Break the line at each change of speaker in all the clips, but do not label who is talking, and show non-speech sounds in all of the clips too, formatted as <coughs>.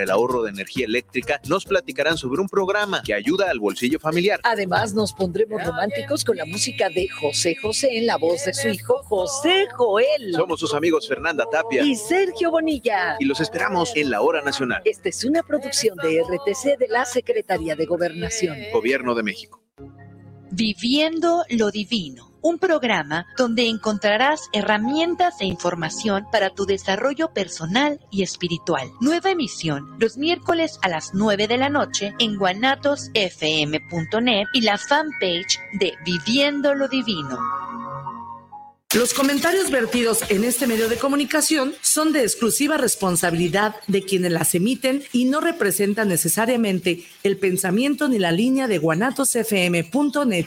el ahorro de energía eléctrica, nos platicarán sobre un programa que ayuda al bolsillo familiar.
Además, nos pondremos románticos con la música de José José en la voz de su hijo José Joel.
Somos sus amigos Fernanda Tapia
y Sergio Bonilla.
Y los esperamos en la hora nacional.
Esta es una producción de RTC de la Secretaría de Gobernación.
Gobierno de México.
Viviendo lo divino un programa donde encontrarás herramientas e información para tu desarrollo personal y espiritual. Nueva emisión los miércoles a las 9 de la noche en guanatosfm.net y la fanpage de Viviendo lo Divino.
Los comentarios vertidos en este medio de comunicación son de exclusiva responsabilidad de quienes las emiten y no representan necesariamente el pensamiento ni la línea de guanatosfm.net.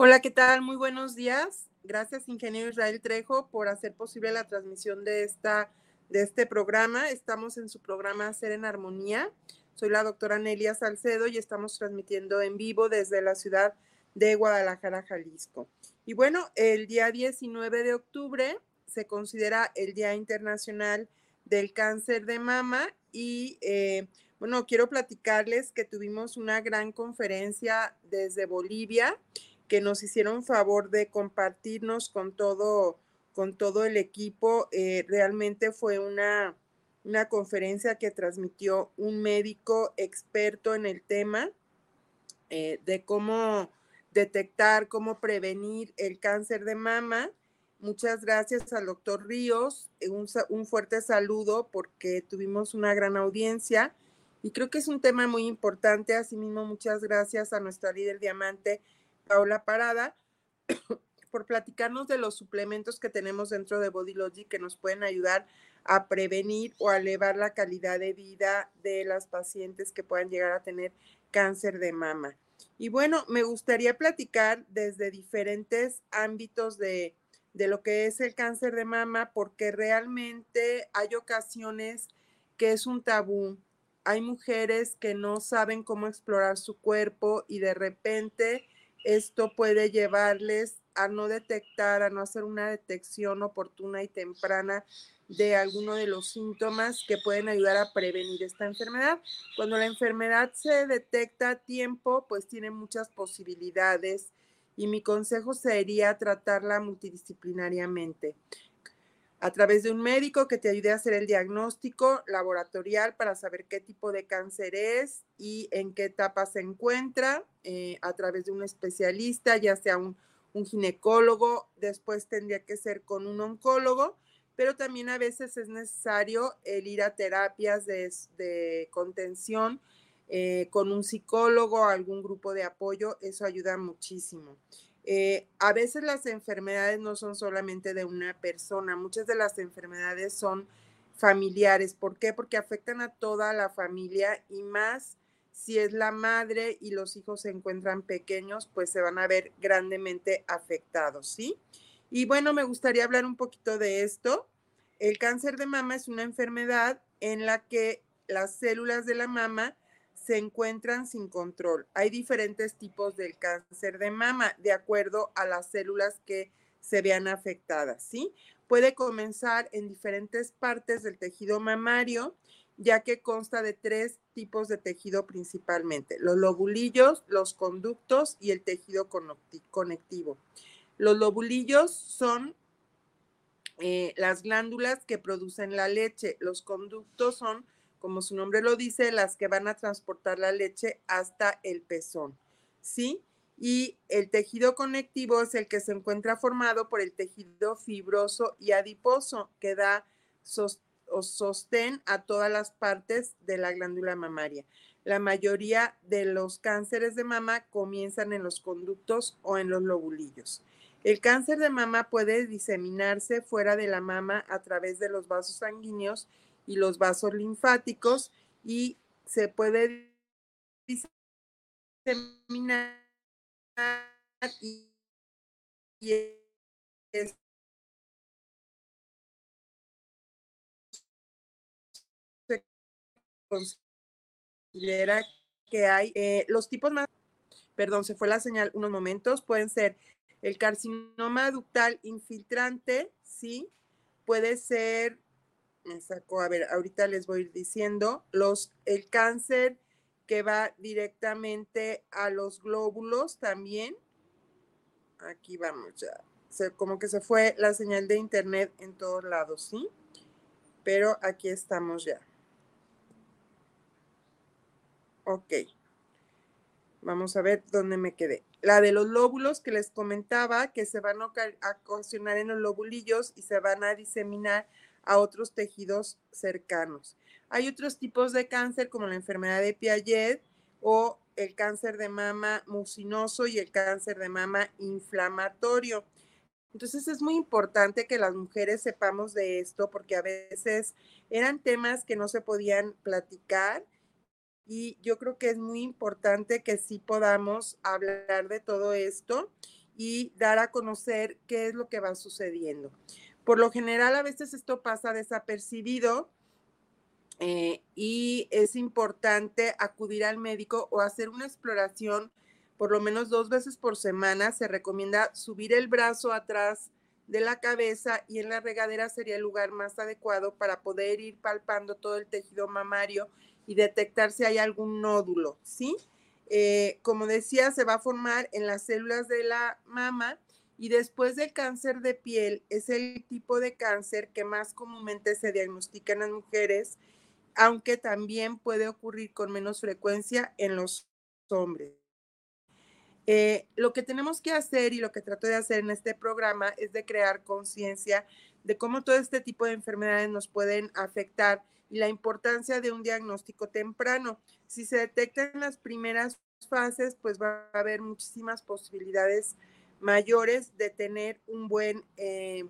Hola, ¿qué tal? Muy buenos días. Gracias, ingeniero Israel Trejo, por hacer posible la transmisión de, esta, de este programa. Estamos en su programa Ser en Armonía. Soy la doctora Nelia Salcedo y estamos transmitiendo en vivo desde la ciudad de Guadalajara, Jalisco. Y bueno, el día 19 de octubre se considera el Día Internacional del Cáncer de Mama y eh, bueno, quiero platicarles que tuvimos una gran conferencia desde Bolivia que nos hicieron favor de compartirnos con todo, con todo el equipo. Eh, realmente fue una, una conferencia que transmitió un médico experto en el tema eh, de cómo detectar, cómo prevenir el cáncer de mama. Muchas gracias al doctor Ríos, eh, un, un, fuerte saludo porque tuvimos una gran audiencia y creo que es un tema muy importante. Asimismo, muchas gracias a nuestra líder diamante, Paula Parada, <coughs> por platicarnos de los suplementos que tenemos dentro de Body Logic que nos pueden ayudar a prevenir o a elevar la calidad de vida de las pacientes que puedan llegar a tener cáncer de mama. Y bueno, me gustaría platicar desde diferentes ámbitos de, de lo que es el cáncer de mama, porque realmente hay ocasiones que es un tabú. Hay mujeres que no saben cómo explorar su cuerpo y de repente esto puede llevarles a no detectar, a no hacer una detección oportuna y temprana de alguno de los síntomas que pueden ayudar a prevenir esta enfermedad. Cuando la enfermedad se detecta a tiempo, pues tiene muchas posibilidades y mi consejo sería tratarla multidisciplinariamente a través de un médico que te ayude a hacer el diagnóstico laboratorial para saber qué tipo de cáncer es y en qué etapa se encuentra, eh, a través de un especialista, ya sea un, ginecólogo, después tendría que ser con un oncólogo, pero también a veces es necesario el ir a terapias de, contención eh, con un psicólogo, algún grupo de apoyo, eso ayuda muchísimo. Eh, a veces las enfermedades no son solamente de una persona, muchas de las enfermedades son familiares. ¿Por qué? Porque afectan a toda la familia y más si es la madre y los hijos se encuentran pequeños, pues se van a ver grandemente afectados, ¿sí? Y bueno, me gustaría hablar un poquito de esto. El cáncer de mama es una enfermedad en la que las células de la mama se encuentran sin control. Hay diferentes tipos del cáncer de mama de acuerdo a las células que se vean afectadas, ¿sí? Puede comenzar en diferentes partes del tejido mamario, ya que consta de tres tipos de tejido principalmente, los lobulillos, los conductos y el tejido conectivo. Los lobulillos son eh, las glándulas que producen la leche. Los conductos son, como su nombre lo dice, las que van a transportar la leche hasta el pezón. ¿Sí? Y el tejido conectivo es el que se encuentra formado por el tejido fibroso y adiposo que da sostén a todas las partes de la glándula mamaria. La mayoría de los cánceres de mama comienzan en los conductos o en los lobulillos. El cáncer de mama puede diseminarse fuera de la mama a través de los vasos sanguíneos y los vasos linfáticos y se puede diseminar y, se considera que hay eh, los tipos más, perdón, se fue la señal unos momentos, pueden ser el carcinoma ductal infiltrante, sí, puede ser, me sacó, a ver, ahorita les voy a ir diciendo, los, el cáncer que va directamente a los glóbulos también. Aquí vamos ya. como que se fue la señal de internet en todos lados, ¿sí? Pero aquí estamos ya. Ok. Vamos a ver dónde me quedé. La de los lóbulos que les comentaba, que se van a ocasionar en los lobulillos y se van a diseminar a otros tejidos cercanos. Hay otros tipos de cáncer como la enfermedad de Piaget o el cáncer de mama mucinoso y el cáncer de mama inflamatorio. Entonces es muy importante que las mujeres sepamos de esto porque a veces eran temas que no se podían platicar y yo creo que es muy importante que sí podamos hablar de todo esto y dar a conocer qué es lo que va sucediendo. Por lo general, a veces esto pasa desapercibido eh, y es importante acudir al médico o hacer una exploración por lo menos dos veces por semana. Se recomienda subir el brazo atrás de la cabeza y en la regadera sería el lugar más adecuado para poder ir palpando todo el tejido mamario y detectar si hay algún nódulo, ¿sí? Eh, como decía, se va a formar en las células de la mama y después del cáncer de piel es el tipo de cáncer que más comúnmente se diagnostica en las mujeres, aunque también puede ocurrir con menos frecuencia en los hombres. Eh, lo que tenemos que hacer y lo que trato de hacer en este programa es de crear conciencia de cómo todo este tipo de enfermedades nos pueden afectar y la importancia de un diagnóstico temprano. Si se detecta en las primeras fases, pues va a haber muchísimas posibilidades mayores de tener un buen, eh,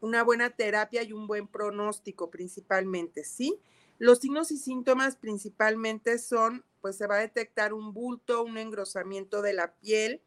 una buena terapia y un buen pronóstico principalmente, ¿sí? Los signos y síntomas principalmente son, pues se va a detectar un bulto, un engrosamiento de la piel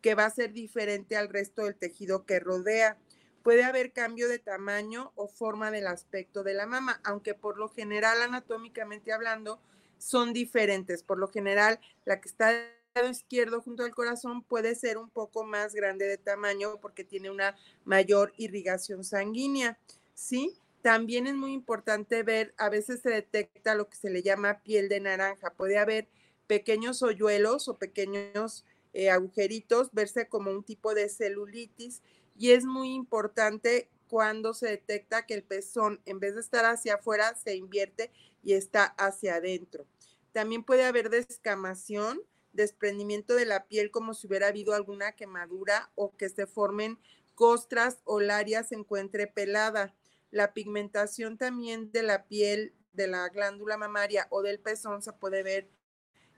que va a ser diferente al resto del tejido que rodea. Puede haber cambio de tamaño o forma del aspecto de la mama, aunque por lo general, anatómicamente hablando, son diferentes. Por lo general, la que está lado izquierdo junto al corazón puede ser un poco más grande de tamaño porque tiene una mayor irrigación sanguínea. ¿Sí? También es muy importante ver, a veces se detecta lo que se le llama piel de naranja. Puede haber pequeños hoyuelos o pequeños eh, agujeritos, verse como un tipo de celulitis y es muy importante cuando se detecta que el pezón en vez de estar hacia afuera se invierte y está hacia adentro. También puede haber descamación, desprendimiento de la piel como si hubiera habido alguna quemadura o que se formen costras o el área se encuentre pelada. La pigmentación también de la piel de la glándula mamaria o del pezón se puede ver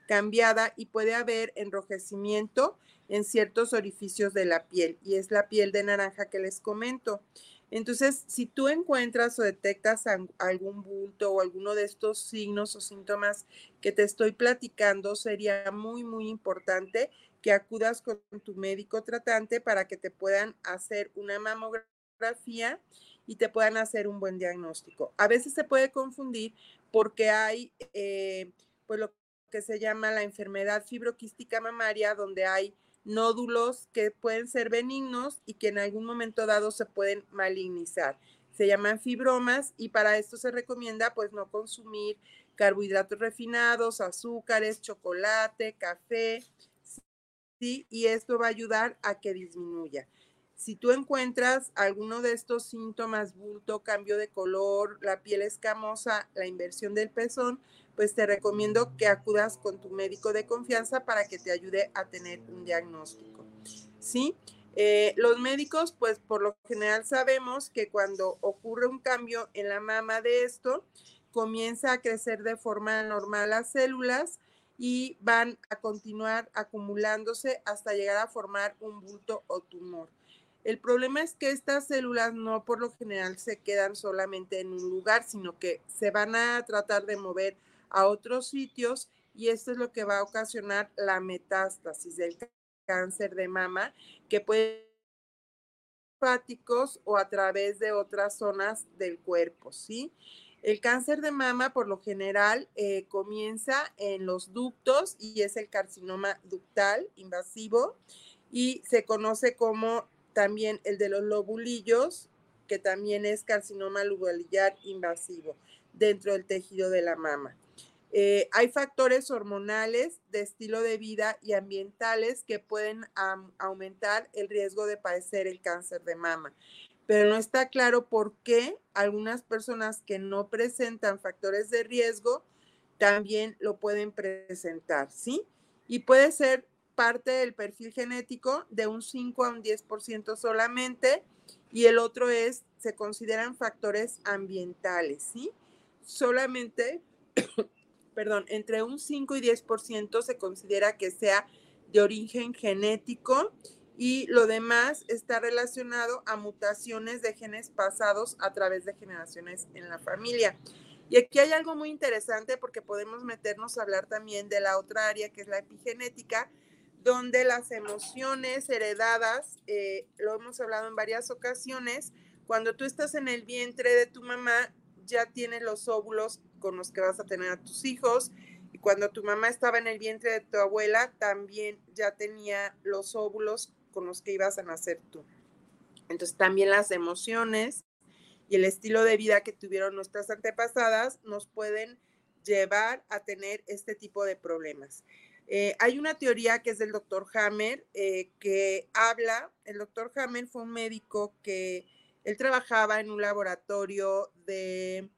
cambiada y puede haber enrojecimiento en ciertos orificios de la piel y es la piel de naranja que les comento. Entonces, si tú encuentras o detectas algún bulto o alguno de estos signos o síntomas que te estoy platicando, sería muy, muy importante que acudas con tu médico tratante para que te puedan hacer una mamografía y te puedan hacer un buen diagnóstico. A veces se puede confundir porque hay, eh, pues lo que se llama la enfermedad fibroquística mamaria, donde hay nódulos que pueden ser benignos y que en algún momento dado se pueden malignizar. Se llaman fibromas y para esto se recomienda pues no consumir carbohidratos refinados, azúcares, chocolate, café, ¿sí? Y esto va a ayudar a que disminuya. Si tú encuentras alguno de estos síntomas, bulto, cambio de color, la piel escamosa, la inversión del pezón, pues te recomiendo que acudas con tu médico de confianza para que te ayude a tener un diagnóstico. ¿Sí? Eh, los médicos, pues por lo general sabemos que cuando ocurre un cambio en la mama de esto, comienza a crecer de forma normal las células y van a continuar acumulándose hasta llegar a formar un bulto o tumor. El problema es que estas células no por lo general se quedan solamente en un lugar, sino que se van a tratar de mover a otros sitios y esto es lo que va a ocasionar la metástasis del cáncer de mama, que puede hepáticos o a través de otras zonas del cuerpo, ¿sí? El cáncer de mama, por lo general, eh, comienza en los ductos y es el carcinoma ductal invasivo y se conoce como también el de los lobulillos, que también es carcinoma lobulillar invasivo dentro del tejido de la mama. Eh, hay factores hormonales, de estilo de vida y ambientales que pueden aumentar el riesgo de padecer el cáncer de mama, pero no está claro por qué algunas personas que no presentan factores de riesgo también lo pueden presentar, ¿sí? Y puede ser parte del perfil genético de un 5 a un 10% solamente y el otro es, se consideran factores ambientales, ¿sí? Solamente, perdón, entre un 5 y 10% se considera que sea de origen genético y lo demás está relacionado a mutaciones de genes pasados a través de generaciones en la familia. Y aquí hay algo muy interesante porque podemos meternos a hablar también de la otra área que es la epigenética, donde las emociones heredadas, eh, lo hemos hablado en varias ocasiones, cuando tú estás en el vientre de tu mamá, ya tienes los óvulos con los que vas a tener a tus hijos. Y cuando tu mamá estaba en el vientre de tu abuela, también ya tenía los óvulos con los que ibas a nacer tú. Entonces también las emociones y el estilo de vida que tuvieron nuestras antepasadas nos pueden llevar a tener este tipo de problemas. Eh, hay una teoría que es del doctor Hammer eh, que habla, el doctor Hammer fue un médico que él trabajaba en un laboratorio de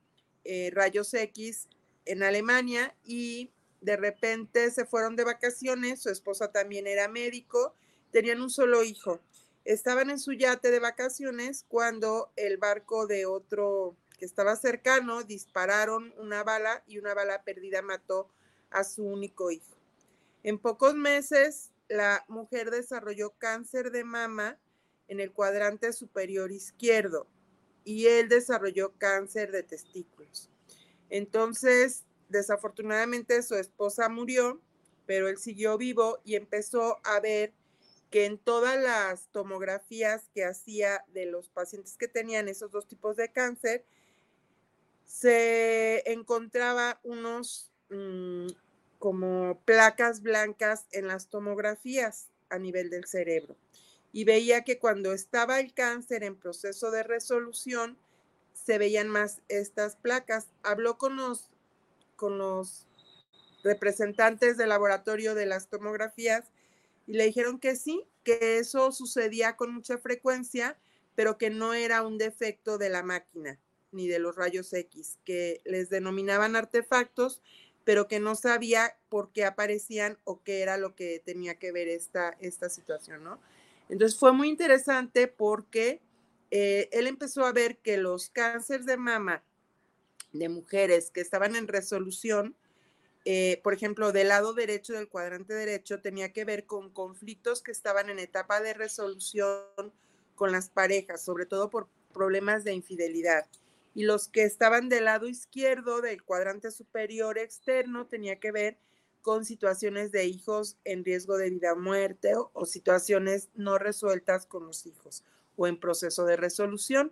eh, rayos X en Alemania y de repente se fueron de vacaciones, su esposa también era médico, tenían un solo hijo. Estaban en su yate de vacaciones cuando el barco de otro que estaba cercano dispararon una bala y una bala perdida mató a su único hijo. En pocos meses, la mujer desarrolló cáncer de mama en el cuadrante superior izquierdo y él desarrolló cáncer de testículos. Entonces, desafortunadamente su esposa murió, pero él siguió vivo y empezó a ver que en todas las tomografías que hacía de los pacientes que tenían esos dos tipos de cáncer, se encontraba unos mm, como placas blancas en las tomografías a nivel del cerebro. Y veía que cuando estaba el cáncer en proceso de resolución, se veían más estas placas. Habló con los, con los representantes del laboratorio de las tomografías y le dijeron que sí, que eso sucedía con mucha frecuencia, pero que no era un defecto de la máquina ni de los rayos X, que les denominaban artefactos pero que no sabía por qué aparecían o qué era lo que tenía que ver esta, esta situación, ¿no? Entonces fue muy interesante porque eh, él empezó a ver que los cánceres de mama de mujeres que estaban en resolución, eh, por ejemplo, del lado derecho del cuadrante derecho, tenía que ver con conflictos que estaban en etapa de resolución con las parejas, sobre todo por problemas de infidelidad. Y los que estaban del lado izquierdo del cuadrante superior externo tenía que ver con situaciones de hijos en riesgo de vida o muerte o, situaciones no resueltas con los hijos o en proceso de resolución.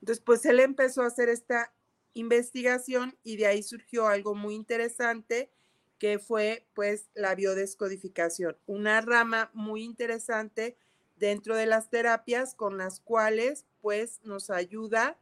Entonces, pues él empezó a hacer esta investigación y de ahí surgió algo muy interesante que fue pues la biodescodificación, una rama muy interesante dentro de las terapias con las cuales pues nos ayuda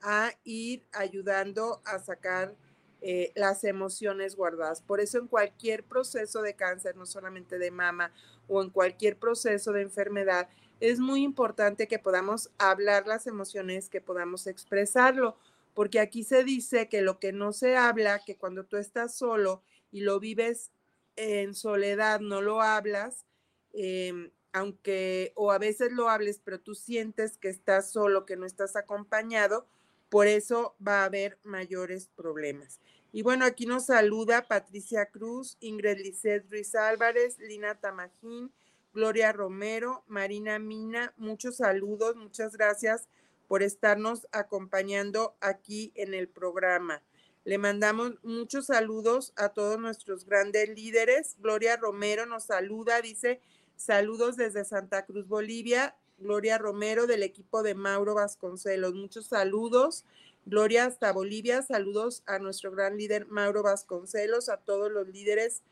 a ir ayudando a sacar eh, las emociones guardadas. Por eso en cualquier proceso de cáncer, no solamente de mama o en cualquier proceso de enfermedad, es muy importante que podamos hablar las emociones, que podamos expresarlo, porque aquí se dice que lo que no se habla, que cuando tú estás solo y lo vives en soledad, no lo hablas, em, aunque o a veces lo hables, pero tú sientes que estás solo, que no estás acompañado, por eso va a haber mayores problemas. Y bueno, aquí nos saluda Patricia Cruz, Ingrid Lisset Ruiz Álvarez, Lina Tamajín, Gloria Romero, Marina Mina, muchos saludos, muchas gracias por estarnos acompañando aquí en el programa. Le mandamos muchos saludos a todos nuestros grandes líderes. Gloria Romero nos saluda, dice saludos desde Santa Cruz, Bolivia. Gloria Romero del equipo de Mauro Vasconcelos. Muchos saludos. Gloria hasta Bolivia. Saludos a nuestro gran líder Mauro Vasconcelos, a todos los líderes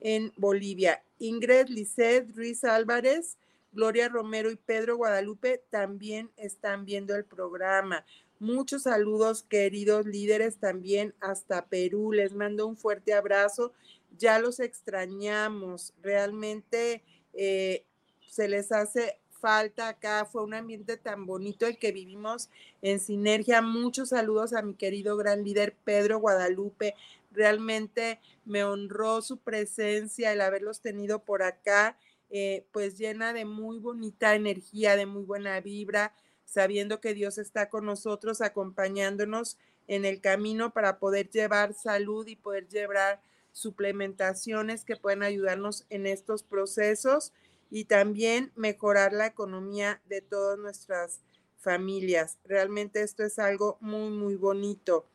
en Bolivia. Ingrid Lisset Ruiz Álvarez, Gloria Romero y Pedro Guadalupe también están viendo el programa. Muchos saludos, queridos líderes, también hasta Perú. Les mando un fuerte abrazo. Ya los extrañamos. Realmente eh, se les hace falta acá. Fue un ambiente tan bonito el que vivimos en sinergia. Muchos saludos a mi querido gran líder Pedro Guadalupe. Realmente me honró su presencia, el haberlos tenido por acá, eh, pues llena de muy bonita energía, de muy buena vibra, sabiendo que Dios está con nosotros, acompañándonos en el camino para poder llevar salud y poder llevar suplementaciones que pueden ayudarnos en estos procesos y también mejorar la economía de todas nuestras familias. Realmente esto es algo muy, muy bonito.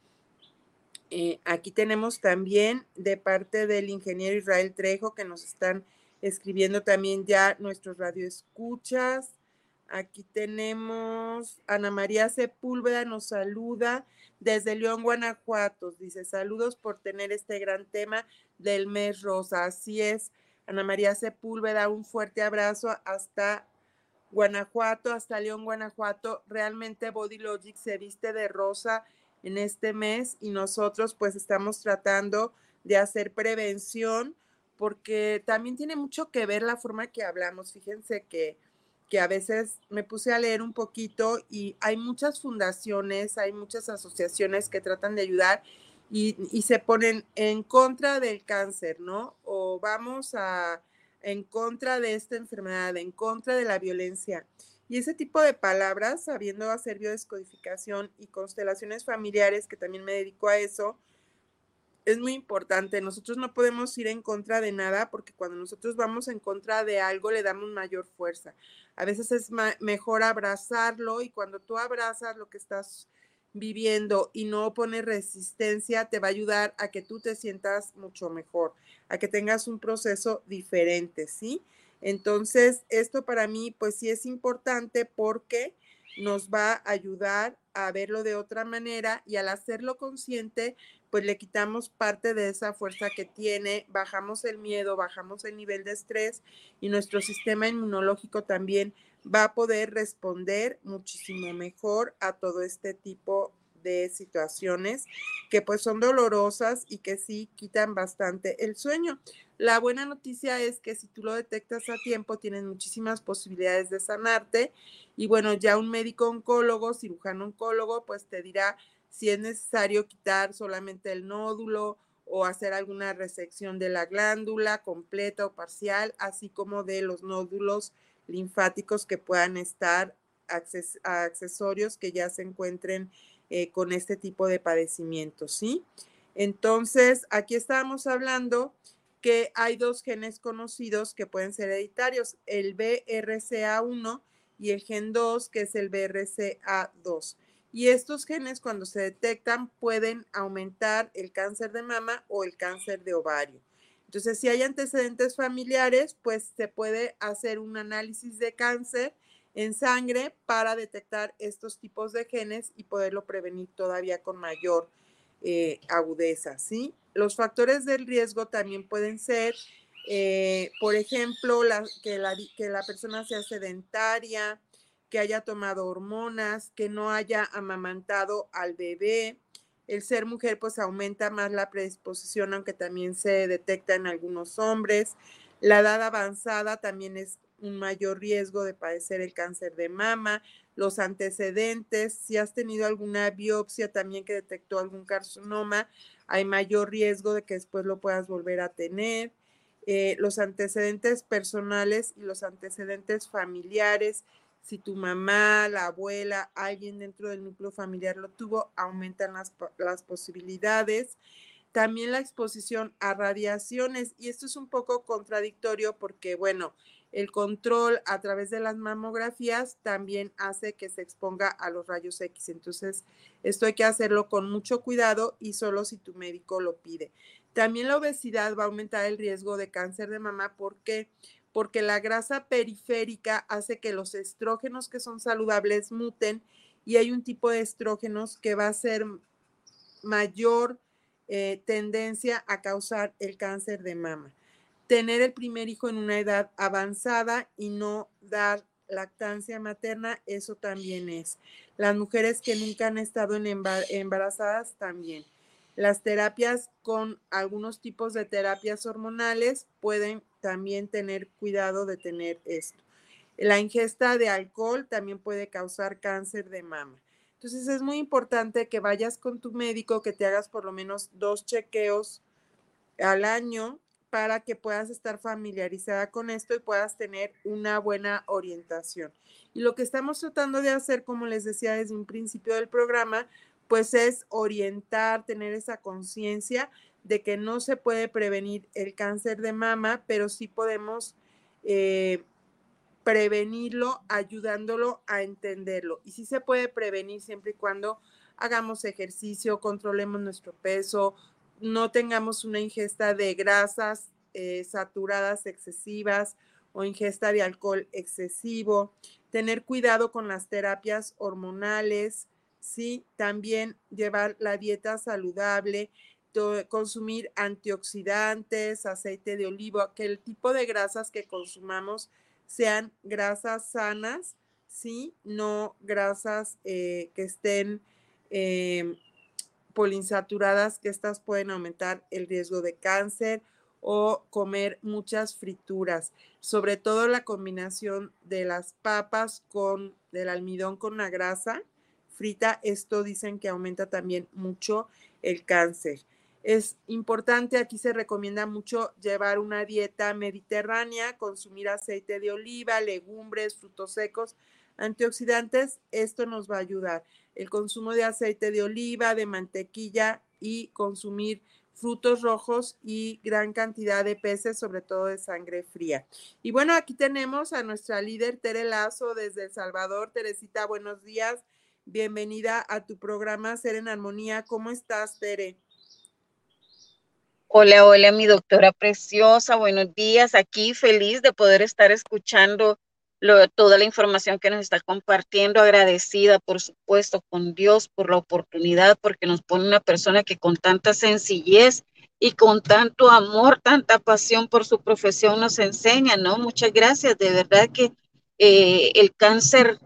Eh, aquí tenemos también de parte del ingeniero Israel Trejo que nos están escribiendo también ya nuestros radioescuchas. Aquí tenemos Ana María Sepúlveda, nos saluda desde León, Guanajuato. Dice, saludos por tener este gran tema del mes rosa. Así es, Ana María Sepúlveda, un fuerte abrazo hasta Guanajuato, hasta León, Guanajuato. Realmente Body Logic se viste de rosa en este mes y nosotros pues estamos tratando de hacer prevención porque también tiene mucho que ver la forma que hablamos. Fíjense que, que a veces me puse a leer un poquito y hay muchas fundaciones, hay muchas asociaciones que tratan de ayudar y, se ponen en contra del cáncer, ¿no? O vamos a en contra de esta enfermedad, en contra de la violencia. Y ese tipo de palabras, sabiendo hacer biodescodificación y constelaciones familiares, que también me dedico a eso, es muy importante. Nosotros no podemos ir en contra de nada porque cuando nosotros vamos en contra de algo le damos mayor fuerza. A veces es mejor abrazarlo y cuando tú abrazas lo que estás viviendo y no pones resistencia, te va a ayudar a que tú te sientas mucho mejor, a que tengas un proceso diferente, ¿sí? Entonces, esto para mí, pues sí es importante porque nos va a ayudar a verlo de otra manera y al hacerlo consciente, pues le quitamos parte de esa fuerza que tiene, bajamos el miedo, bajamos el nivel de estrés y nuestro sistema inmunológico también va a poder responder muchísimo mejor a todo este tipo de situaciones que pues son dolorosas y que sí quitan bastante el sueño. La buena noticia es que si tú lo detectas a tiempo, tienes muchísimas posibilidades de sanarte y bueno, ya un médico oncólogo, cirujano oncólogo, pues te dirá si es necesario quitar solamente el nódulo o hacer alguna resección de la glándula completa o parcial, así como de los nódulos linfáticos que puedan estar accesorios que ya se encuentren eh, con este tipo de padecimientos, ¿sí? Entonces, aquí estábamos hablando que hay dos genes conocidos que pueden ser hereditarios, el BRCA1 y el gen 2, que es el BRCA2. Y estos genes cuando se detectan pueden aumentar el cáncer de mama o el cáncer de ovario. Entonces, si hay antecedentes familiares, pues se puede hacer un análisis de cáncer en sangre para detectar estos tipos de genes y poderlo prevenir todavía con mayor eh, agudeza, ¿sí? Los factores del riesgo también pueden ser, eh, por ejemplo, que, la, que la persona sea sedentaria, que haya tomado hormonas, que no haya amamantado al bebé, el ser mujer pues aumenta más la predisposición, aunque también se detecta en algunos hombres. La edad avanzada también es un mayor riesgo de padecer el cáncer de mama, los antecedentes, si has tenido alguna biopsia también que detectó algún carcinoma, hay mayor riesgo de que después lo puedas volver a tener. Eh, los antecedentes personales y los antecedentes familiares, si tu mamá, la abuela, alguien dentro del núcleo familiar lo tuvo, aumentan las, las posibilidades. También la exposición a radiaciones, y esto es un poco contradictorio porque, bueno, el control a través de las mamografías también hace que se exponga a los rayos X. Entonces, esto hay que hacerlo con mucho cuidado y solo si tu médico lo pide. También la obesidad va a aumentar el riesgo de cáncer de mama. ¿Por qué? Porque la grasa periférica hace que los estrógenos que son saludables muten y hay un tipo de estrógenos que va a ser mayor eh, tendencia a causar el cáncer de mama. Tener el primer hijo en una edad avanzada y no dar lactancia materna, eso también es. Las mujeres que nunca han estado embarazadas también. Las terapias con algunos tipos de terapias hormonales pueden también tener cuidado de tener esto. La ingesta de alcohol también puede causar cáncer de mama. Entonces es muy importante que vayas con tu médico, que te hagas por lo menos dos chequeos al año para que puedas estar familiarizada con esto y puedas tener una buena orientación. Y lo que estamos tratando de hacer, como les decía desde un principio del programa, pues es orientar, tener esa conciencia de que no se puede prevenir el cáncer de mama, pero sí podemos eh, prevenirlo ayudándolo a entenderlo. Y sí se puede prevenir siempre y cuando hagamos ejercicio, controlemos nuestro peso, no tengamos una ingesta de grasas eh, saturadas excesivas o ingesta de alcohol excesivo, tener cuidado con las terapias hormonales, ¿sí? También llevar la dieta saludable, consumir antioxidantes, aceite de oliva, que el tipo de grasas que consumamos sean grasas sanas, ¿sí? No grasas eh, que estén eh, polinsaturadas, que estas pueden aumentar el riesgo de cáncer o comer muchas frituras, sobre todo la combinación de las papas con del almidón con la grasa frita, esto dicen que aumenta también mucho el cáncer. Es importante, aquí se recomienda mucho llevar una dieta mediterránea, consumir aceite de oliva, legumbres, frutos secos, antioxidantes, esto nos va a ayudar. El consumo de aceite de oliva, de mantequilla y consumir frutos rojos y gran cantidad de peces, sobre todo de sangre fría. Y bueno, aquí tenemos a nuestra líder Tere Lazo desde El Salvador. Teresita, buenos días. Bienvenida a tu programa Ser en Armonía. ¿Cómo estás, Tere?
Hola, hola, mi doctora preciosa, buenos días. Aquí feliz de poder estar escuchando toda la información que nos está compartiendo, agradecida, por supuesto, con Dios por la oportunidad, porque nos pone una persona que con tanta sencillez y con tanto amor, tanta pasión por su profesión nos enseña, ¿no? Muchas gracias. De verdad que eh, el cáncer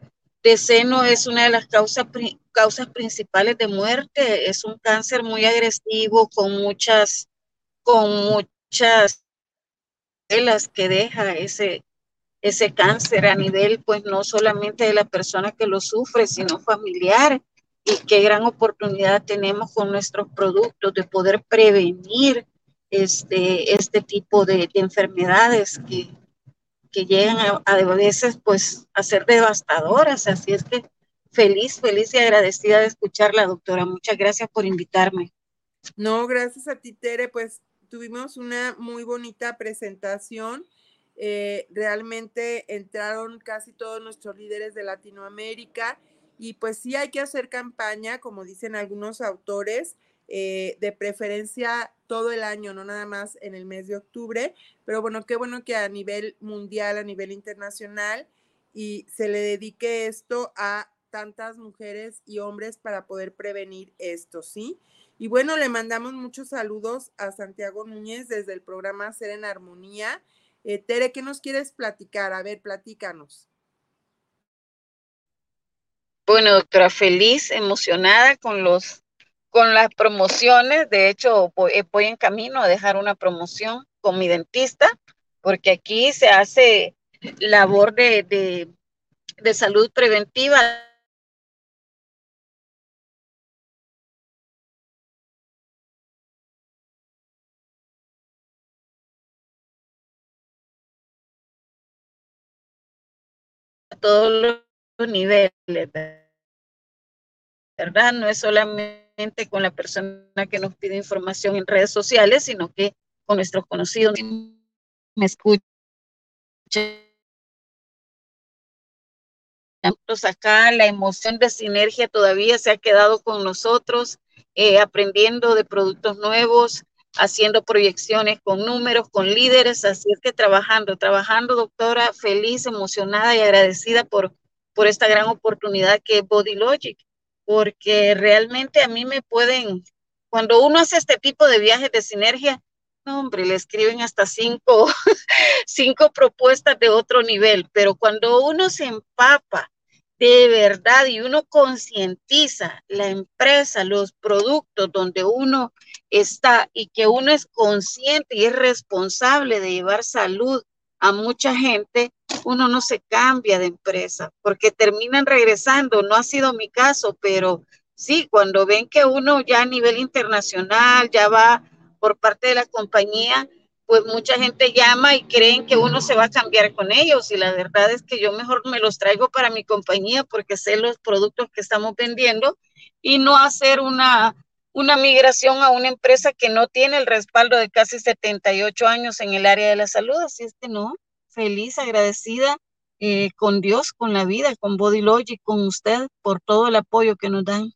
de seno es una de las causas, causas principales de muerte. Es un cáncer muy agresivo, con muchas con muchas las que deja ese, ese cáncer a nivel, pues no solamente de la persona que lo sufre, sino familiar. Y qué gran oportunidad tenemos con nuestros productos de poder prevenir este, este tipo de, enfermedades que, que llegan a, a, veces pues a ser devastadoras. Así es que feliz, feliz y agradecida de escucharla, doctora. Muchas gracias por invitarme.
No, gracias a ti, Tere. Pues tuvimos una muy bonita presentación. Eh, realmente entraron casi todos nuestros líderes de Latinoamérica y pues sí hay que hacer campaña, como dicen algunos autores, eh, de preferencia todo el año, no nada más en el mes de octubre, pero bueno, qué bueno que a nivel mundial, a nivel internacional, y se le dedique esto a tantas mujeres y hombres para poder prevenir esto, ¿sí? Y bueno, le mandamos muchos saludos a Santiago Núñez desde el programa Ser en Armonía. Eh, Tere, ¿qué nos quieres platicar? A ver, platícanos.
Bueno, doctora, feliz, emocionada con los con las promociones. De hecho, voy, eh, voy en camino a dejar una promoción con mi dentista porque aquí se hace labor de, de salud preventiva todos los niveles, ¿verdad? No es solamente con la persona que nos pide información en redes sociales, sino que con nuestros conocidos. Me escuchan. Acá la emoción de sinergia todavía se ha quedado con nosotros, eh, aprendiendo de productos nuevos, haciendo proyecciones con números, con líderes, así es que trabajando, trabajando, doctora, feliz, emocionada y agradecida por, por esta gran oportunidad que es Body Logic, porque realmente a mí me pueden, cuando uno hace este tipo de viajes de sinergia, hombre, le escriben hasta cinco, <laughs> cinco propuestas de otro nivel, pero cuando uno se empapa de verdad y uno concientiza la empresa, los productos donde uno está y que uno es consciente y es responsable de llevar salud a mucha gente, uno no se cambia de empresa porque terminan regresando. No ha sido mi caso, pero sí, cuando ven que uno ya a nivel internacional ya va por parte de la compañía, pues mucha gente llama y creen que uno se va a cambiar con ellos y la verdad es que yo mejor me los traigo para mi compañía porque sé los productos que estamos vendiendo y no hacer una, una migración a una empresa que no tiene el respaldo de casi 78 años en el área de la salud. Así es que no, feliz, agradecida eh, con Dios, con la vida, con Body Logic, con usted por todo el apoyo que nos dan.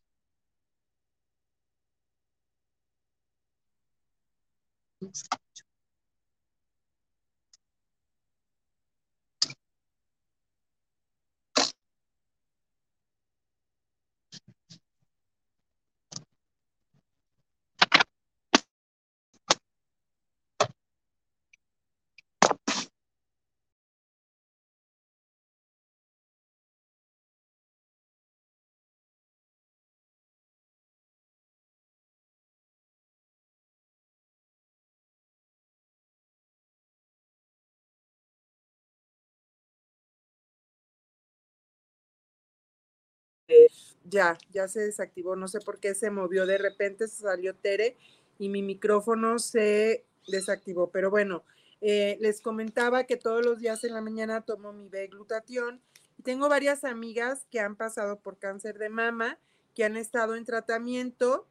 Ya, ya se desactivó, no sé por qué se movió, de repente se salió Tere y mi micrófono se desactivó, pero bueno, eh, les comentaba que todos los días en la mañana tomo mi B-glutatión tengo varias amigas que han pasado por cáncer de mama, que han estado en tratamiento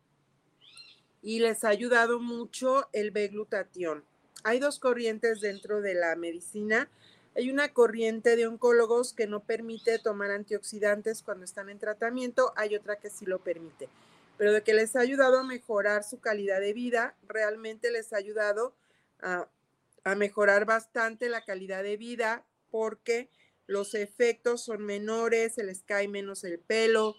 y les ha ayudado mucho el B-glutatión. Hay dos corrientes dentro de la medicina. Hay una corriente de oncólogos que no permite tomar antioxidantes cuando están en tratamiento, hay otra que sí lo permite, pero de que les ha ayudado a mejorar su calidad de vida, realmente les ha ayudado a, mejorar bastante la calidad de vida porque los efectos son menores, se les cae menos el pelo,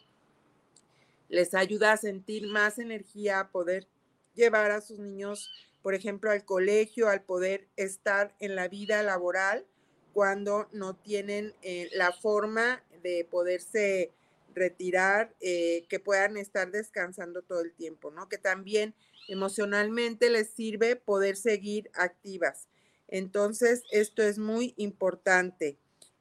les ayuda a sentir más energía, a poder llevar a sus niños, por ejemplo, al colegio, al poder estar en la vida laboral cuando no tienen eh, la forma de poderse retirar, eh, que puedan estar descansando todo el tiempo, ¿no? Que también emocionalmente les sirve poder seguir activas. Entonces, esto es muy importante.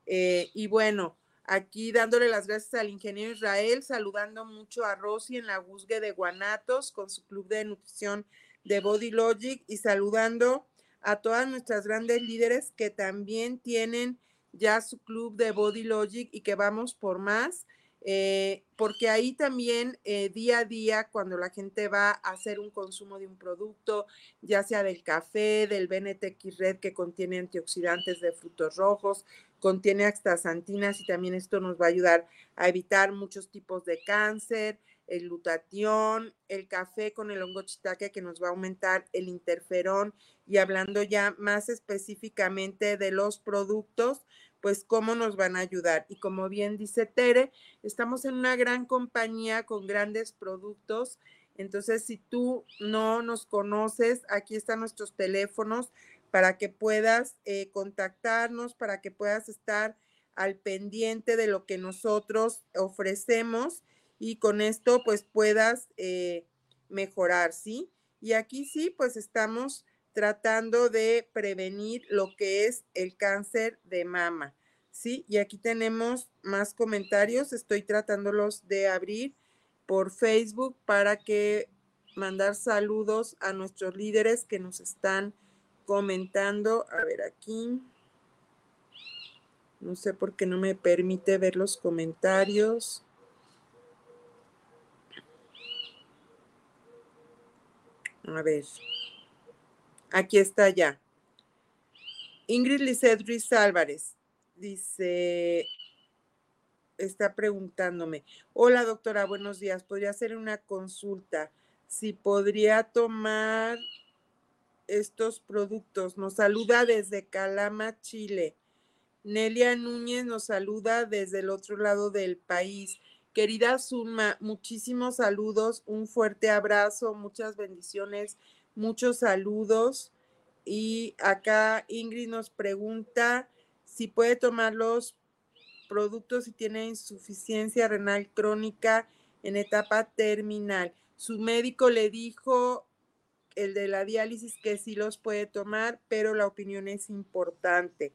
Eh, y bueno, aquí dándole las gracias al ingeniero Israel, saludando mucho a Rosy en la Guzgue de Guanatos con su club de nutrición de Body Logic y saludando a todas nuestras grandes líderes que también tienen ya su club de Body Logic y que vamos por más, eh, porque ahí también eh, día a día cuando la gente va a hacer un consumo de un producto, ya sea del café, del BNTX Red que contiene antioxidantes de frutos rojos, contiene astaxantinas y también esto nos va a ayudar a evitar muchos tipos de cáncer, el glutatión, el café con el hongo chitaque que nos va a aumentar el interferón y hablando ya más específicamente de los productos, pues cómo nos van a ayudar. Y como bien dice Tere, estamos en una gran compañía con grandes productos. Entonces, si tú no nos conoces, aquí están nuestros teléfonos para que puedas eh, contactarnos, para que puedas estar al pendiente de lo que nosotros ofrecemos y con esto pues puedas eh, mejorar, ¿sí? Y aquí sí, pues estamos tratando de prevenir lo que es el cáncer de mama. ¿Sí? Y aquí tenemos más comentarios. Estoy tratándolos de abrir por Facebook para que mandar saludos a nuestros líderes que nos están comentando. A ver aquí. No sé por qué no me permite ver los comentarios. A ver. Aquí está ya. Ingrid Lizeth Ruiz Álvarez dice, está preguntándome, hola doctora, buenos días, podría hacer una consulta, si podría tomar estos productos. Nos saluda desde Calama, Chile. Nelia Núñez nos saluda desde el otro lado del país. Querida Zulma, muchísimos saludos, un fuerte abrazo, muchas bendiciones, muchos saludos. Y acá Ingrid nos pregunta si puede tomar los productos si tiene insuficiencia renal crónica en etapa terminal. Su médico le dijo, el de la diálisis, que sí los puede tomar, pero la opinión es importante.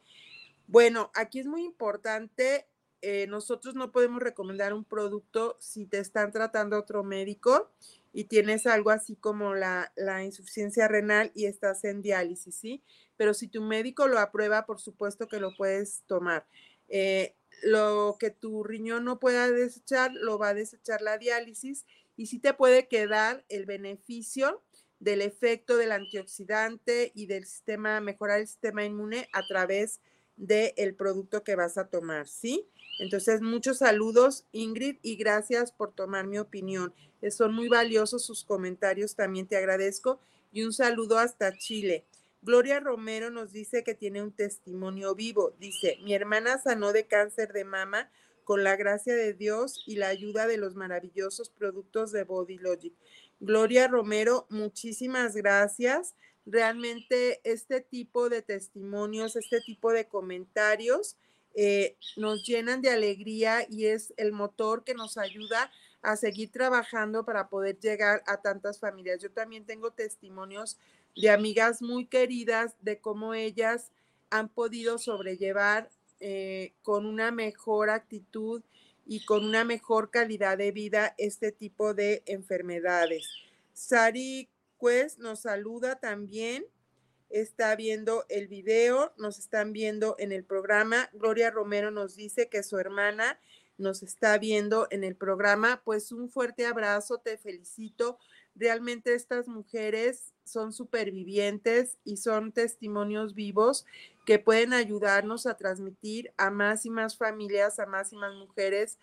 Bueno, aquí es muy importante, eh, nosotros no podemos recomendar un producto si te están tratando otro médico y tienes algo así como la, insuficiencia renal y estás en diálisis, ¿sí? Pero si tu médico lo aprueba, por supuesto que lo puedes tomar. Eh, lo que tu riñón no pueda desechar, lo va a desechar la diálisis y sí te puede quedar el beneficio del efecto del antioxidante y del sistema, mejorar el sistema inmune a través del producto que vas a tomar, ¿sí? Entonces, muchos saludos, Ingrid, y gracias por tomar mi opinión. Eh, son muy valiosos sus comentarios, también te agradezco. Y un saludo hasta Chile. Gloria Romero nos dice que tiene un testimonio vivo. Dice, mi hermana sanó de cáncer de mama con la gracia de Dios y la ayuda de los maravillosos productos de Body Logic. Gloria Romero, muchísimas gracias. Realmente este tipo de testimonios, este tipo de comentarios eh, nos llenan de alegría y es el motor que nos ayuda a seguir trabajando para poder llegar a tantas familias. Yo también tengo testimonios de amigas muy queridas de cómo ellas han podido sobrellevar eh, con una mejor actitud y con una mejor calidad de vida este tipo de enfermedades. Sari Quest nos saluda también, está viendo el video, nos están viendo en el programa. Gloria Romero nos dice que su hermana nos está viendo en el programa. Pues un fuerte abrazo, te felicito. Realmente estas mujeres son supervivientes y son testimonios vivos que pueden ayudarnos a transmitir a más y más familias, a más y más mujeres,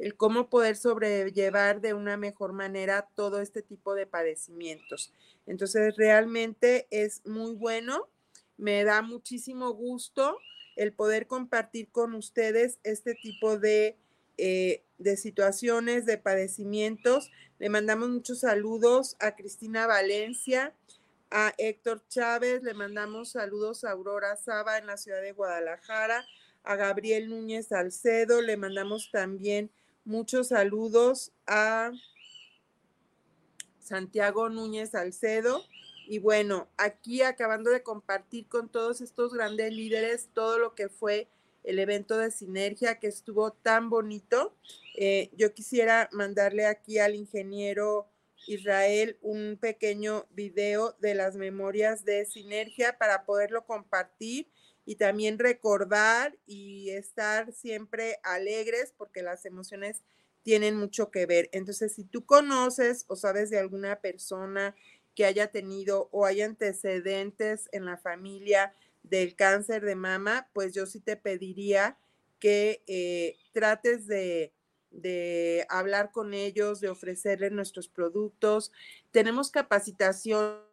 el cómo poder sobrellevar de una mejor manera todo este tipo de padecimientos. Entonces, realmente es muy bueno, me da muchísimo gusto el poder compartir con ustedes este tipo de, eh, de situaciones, de padecimientos. Le mandamos muchos saludos a Cristina Valencia, a Héctor Chávez, le mandamos saludos a Aurora Saba en la ciudad de Guadalajara, a Gabriel Núñez Salcedo, le mandamos también muchos saludos a Santiago Núñez Salcedo. Y bueno, aquí acabando de compartir con todos estos grandes líderes todo lo que fue el evento de sinergia que estuvo tan bonito. Eh, yo quisiera mandarle aquí al ingeniero Israel un pequeño video de las memorias de Sinergia para poderlo compartir y también recordar y estar siempre alegres porque las emociones tienen mucho que ver. Entonces, si tú conoces o sabes de alguna persona que haya tenido o haya antecedentes en la familia del cáncer de mama, pues yo sí te pediría que eh, trates de de hablar con ellos, de ofrecerles nuestros productos. Tenemos capacitaciones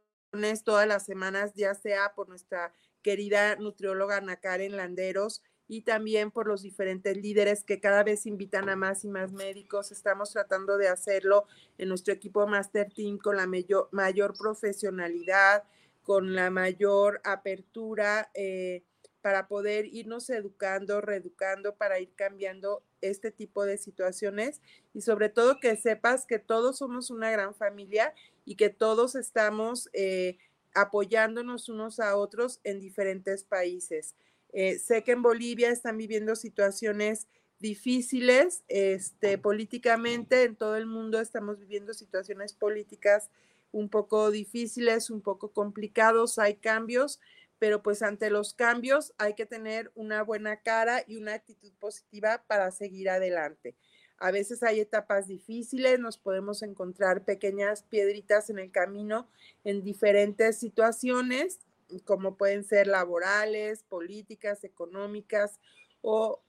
todas las semanas, ya sea por nuestra querida nutrióloga Ana Karen Landeros y también por los diferentes líderes que cada vez invitan a más y más médicos. Estamos tratando de hacerlo en nuestro equipo Master Team con la mayor, mayor profesionalidad, con la mayor apertura. Eh, para poder irnos educando, reeducando, para ir cambiando este tipo de situaciones y sobre todo que sepas que todos somos una gran familia y que todos estamos eh, apoyándonos unos a otros en diferentes países. Eh, sé que en Bolivia están viviendo situaciones difíciles este, políticamente, en todo el mundo estamos viviendo situaciones políticas un poco difíciles, un poco complicados, hay cambios, pero pues ante los cambios hay que tener una buena cara y una actitud positiva para seguir adelante. A veces hay etapas difíciles, nos podemos encontrar pequeñas piedritas en el camino en diferentes situaciones, como pueden ser laborales, políticas, económicas o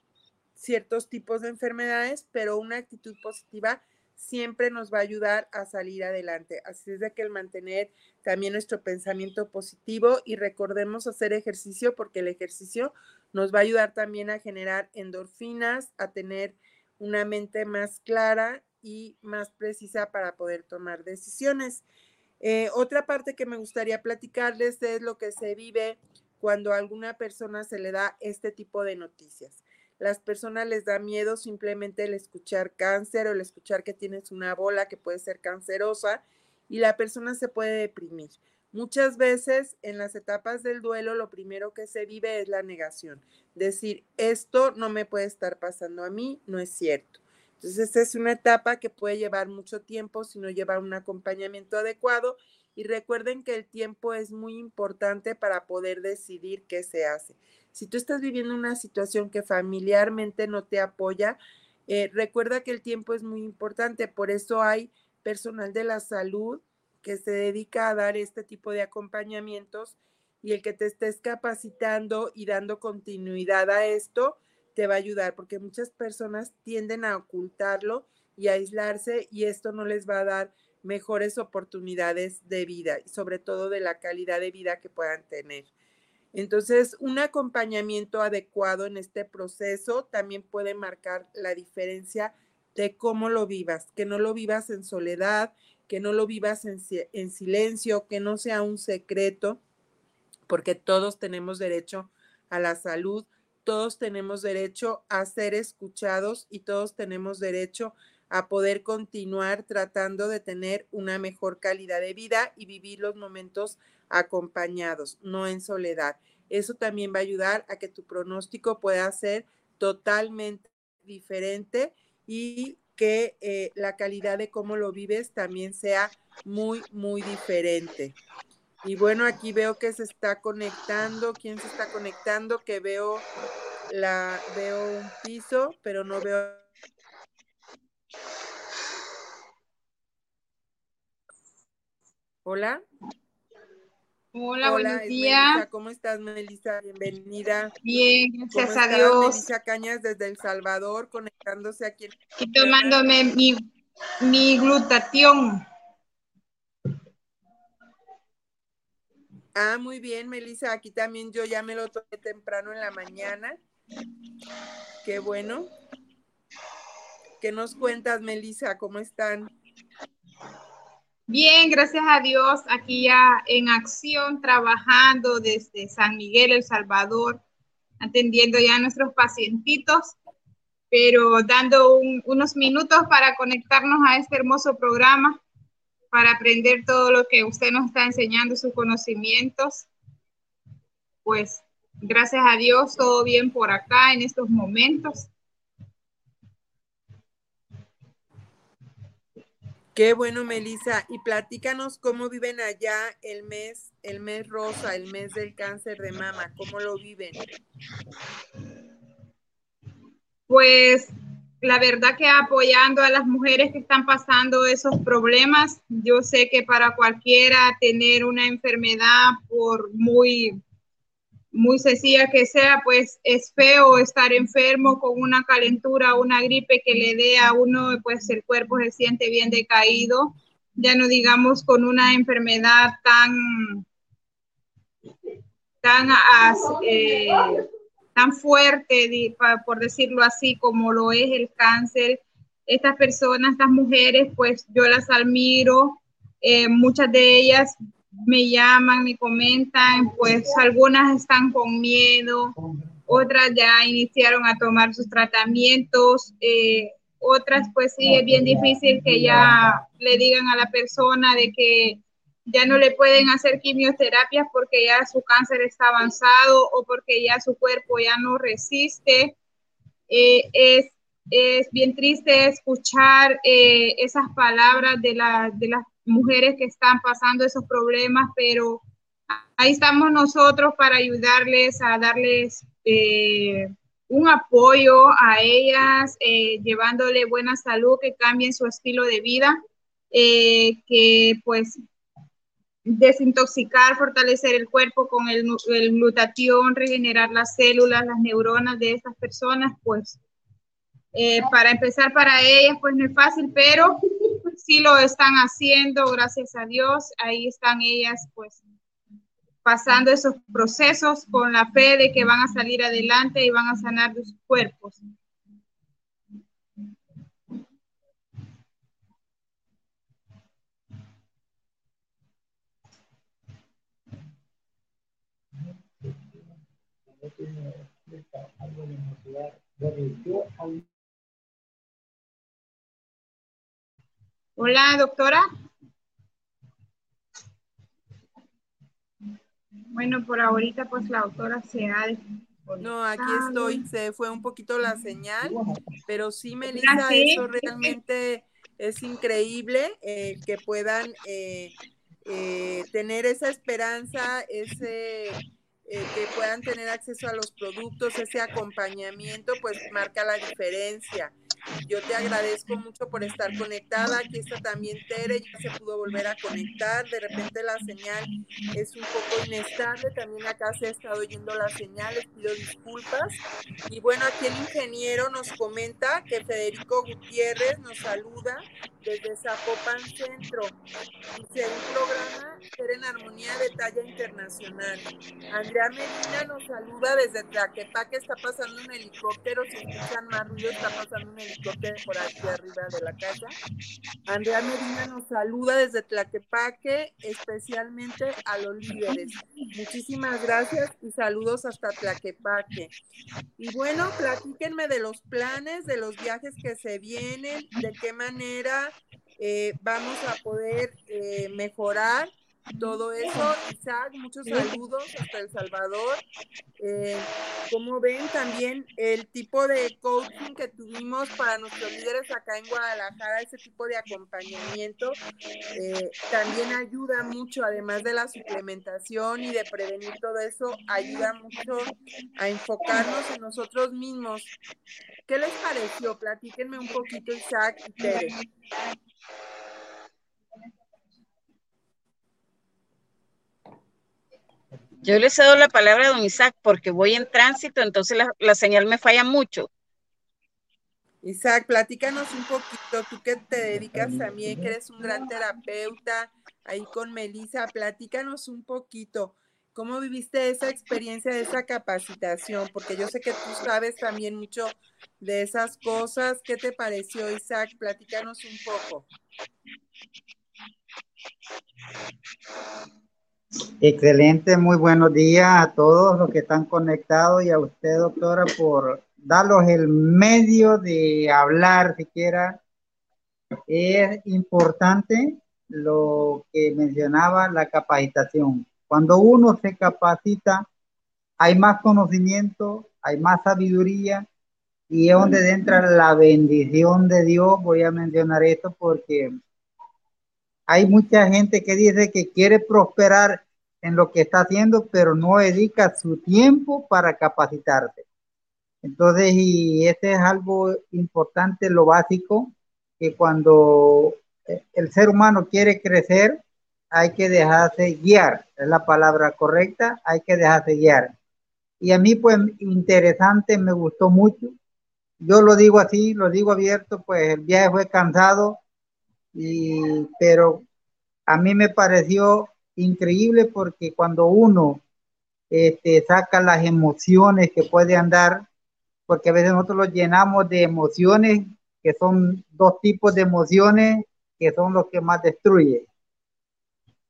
ciertos tipos de enfermedades, pero una actitud positiva siempre nos va a ayudar a salir adelante. Así es de que el mantener también nuestro pensamiento positivo y recordemos hacer ejercicio porque el ejercicio nos va a ayudar también a generar endorfinas, a tener una mente más clara y más precisa para poder tomar decisiones. Eh, otra parte que me gustaría platicarles es lo que se vive cuando a alguna persona se le da este tipo de noticias las personas les da miedo simplemente el escuchar cáncer o el escuchar que tienes una bola que puede ser cancerosa y la persona se puede deprimir. Muchas veces en las etapas del duelo lo primero que se vive es la negación, decir, esto no me puede estar pasando a mí, no es cierto. Entonces, esta es una etapa que puede llevar mucho tiempo si no lleva un acompañamiento adecuado y recuerden que el tiempo es muy importante para poder decidir qué se hace. Si tú estás viviendo una situación que familiarmente no te apoya, eh, recuerda que el tiempo es muy importante. Por eso hay personal de la salud que se dedica a dar este tipo de acompañamientos y el que te estés capacitando y dando continuidad a esto te va a ayudar porque muchas personas tienden a ocultarlo y a aislarse y esto no les va a dar mejores oportunidades de vida y sobre todo de la calidad de vida que puedan tener. Entonces, un acompañamiento adecuado en este proceso también puede marcar la diferencia de cómo lo vivas, que no lo vivas en soledad, que no lo vivas en, silencio, que no sea un secreto, porque todos tenemos derecho a la salud, todos tenemos derecho a ser escuchados y todos tenemos derecho a poder continuar tratando de tener una mejor calidad de vida y vivir los momentos acompañados, no en soledad. Eso también va a ayudar a que tu pronóstico pueda ser totalmente diferente y que eh, la calidad de cómo lo vives también sea muy, muy diferente. Y bueno, aquí veo que se está conectando. ¿Quién se está conectando? Que veo la veo un piso, pero no veo Hola.
Hola, buenos días.
¿Cómo estás, Melissa? Bienvenida.
Bien, gracias a Dios.
Melissa Cañas desde El Salvador, conectándose aquí.
Y tomándome mi, mi glutatión.
Ah, muy bien, Melissa. Aquí también yo ya me lo tomé temprano en la mañana. Qué bueno. ¿Qué nos cuentas, Melissa? ¿Cómo están?
Bien, gracias a Dios, aquí ya en acción, trabajando desde San Miguel, El Salvador, atendiendo ya a nuestros pacientitos, pero dando unos minutos para conectarnos a este hermoso programa, para aprender todo lo que usted nos está enseñando, sus conocimientos. Pues gracias a Dios, todo bien por acá en estos momentos.
Qué bueno, Melissa. Y platícanos cómo viven allá el mes, el mes rosa, el mes del cáncer de mama, cómo lo viven.
Pues la verdad que apoyando a las mujeres que están pasando esos problemas, yo sé que para cualquiera tener una enfermedad por muy muy sencilla que sea, pues es feo estar enfermo con una calentura, una gripe que le dé a uno, pues el cuerpo se siente bien decaído, ya no digamos con una enfermedad tan, tan, eh, tan fuerte, por decirlo así, como lo es el cáncer. Estas personas, estas mujeres, pues yo las admiro, eh, muchas de ellas me llaman, me comentan, pues algunas están con miedo, otras ya iniciaron a tomar sus tratamientos, eh, otras pues sí es bien difícil que ya le digan a la persona de que ya no le pueden hacer quimioterapias porque ya su cáncer está avanzado o porque ya su cuerpo ya no resiste. Eh, es, es, bien triste escuchar eh, esas palabras de, la, de las mujeres que están pasando esos problemas, pero ahí estamos nosotros para ayudarles a darles eh, un apoyo a ellas, llevándole buena salud, que cambien su estilo de vida, que pues desintoxicar, fortalecer el cuerpo con el, el, glutatión, regenerar las células, las neuronas de estas personas, pues eh, para empezar para ellas, pues no es fácil, pero sí lo están haciendo, gracias a Dios. Ahí están ellas, pues pasando esos procesos con la fe de que van a salir adelante y van a sanar sus cuerpos. Hola, doctora. Bueno, por ahorita pues la doctora se ha...
No, aquí estoy, se fue un poquito la señal, pero sí, Melissa, eso realmente es increíble eh, que puedan eh, eh, tener esa esperanza, ese eh, que puedan tener acceso a los productos, ese acompañamiento, pues marca la diferencia. Yo te agradezco mucho por estar conectada. Aquí está también Tere, ya se pudo volver a conectar. De repente la señal es un poco inestable. También acá se ha estado oyendo la señal, les pido disculpas. Y bueno, aquí el ingeniero nos comenta que Federico Gutiérrez nos saluda desde Zapopan Centro. Dice un programa ser en armonía de talla internacional. Andrea Medina nos saluda desde Tlaquepaque, está pasando un helicóptero, si escuchan más ruido, está pasando un helicóptero por aquí arriba de la casa. Andrea Medina nos saluda desde Tlaquepaque, especialmente a los líderes. Muchísimas gracias y saludos hasta Tlaquepaque. Y bueno, platíquenme de los planes, de los viajes que se vienen, de qué manera eh, vamos a poder eh, mejorar todo eso. Isaac, muchos saludos hasta El Salvador. Eh, como ven, también el tipo de coaching que tuvimos para nuestros líderes acá en Guadalajara, ese tipo de acompañamiento, eh, también ayuda mucho, además de la suplementación y de prevenir todo eso, ayuda mucho a enfocarnos en nosotros mismos. ¿Qué les pareció? Platíquenme un poquito, Isaac y Tere.
Yo le cedo la palabra a don Isaac porque voy en tránsito, entonces la, señal me falla mucho.
Isaac, platícanos un poquito, tú que te dedicas también, que eres un gran terapeuta, ahí con Melissa, platícanos un poquito, ¿cómo viviste esa experiencia de esa capacitación? Porque yo sé que tú sabes también mucho de esas cosas, ¿qué te pareció, Isaac? Platícanos un poco.
Excelente, muy buenos días a todos los que están conectados y a usted, doctora, por darnos el medio de hablar siquiera. Es importante lo que mencionaba la capacitación. Cuando uno se capacita, hay más conocimiento, hay más sabiduría y es donde entra la bendición de Dios. Voy a mencionar esto porque hay mucha gente que dice que quiere prosperar en lo que está haciendo, pero no dedica su tiempo para capacitarse. Entonces, y ese es algo importante, lo básico, que cuando el ser humano quiere crecer, hay que dejarse guiar, es la palabra correcta, hay que dejarse guiar. Y a mí, pues, interesante, me gustó mucho. Yo lo digo así, lo digo abierto, pues el viaje fue cansado, y, pero a mí me pareció increíble porque cuando uno este, saca las emociones que puede andar, porque a veces nosotros los llenamos de emociones, que son dos tipos de emociones que son los que más destruyen.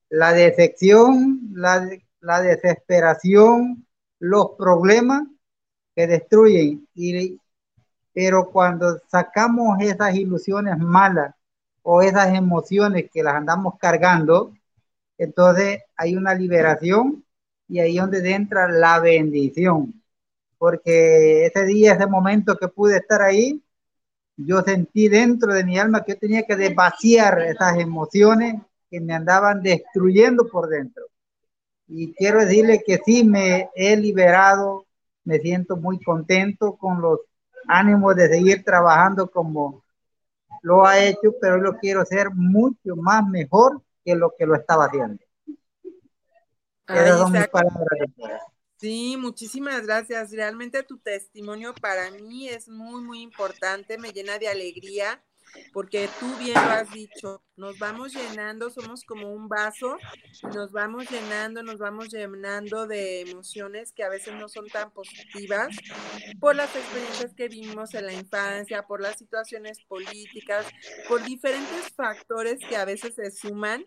La decepción, la, la desesperación, los problemas que destruyen. Y, pero cuando sacamos esas ilusiones malas o esas emociones que las andamos cargando, entonces hay una liberación y ahí es donde entra la bendición. Porque ese día, ese momento que pude estar ahí, yo sentí dentro de mi alma que yo tenía que desvaciar esas emociones que me andaban destruyendo por dentro. Y quiero decirle que sí me he liberado, me siento muy contento con los ánimos de seguir trabajando como lo ha hecho, pero yo quiero ser mucho más mejor que lo que lo estaba haciendo.
Sí, muchísimas gracias. Realmente tu testimonio para mí es muy, muy importante, me llena de alegría porque tú bien lo has dicho, nos vamos llenando, somos como un vaso, nos vamos llenando, nos vamos llenando de emociones que a veces no son tan positivas por las experiencias que vivimos en la infancia, por las situaciones políticas, por diferentes factores que a veces se suman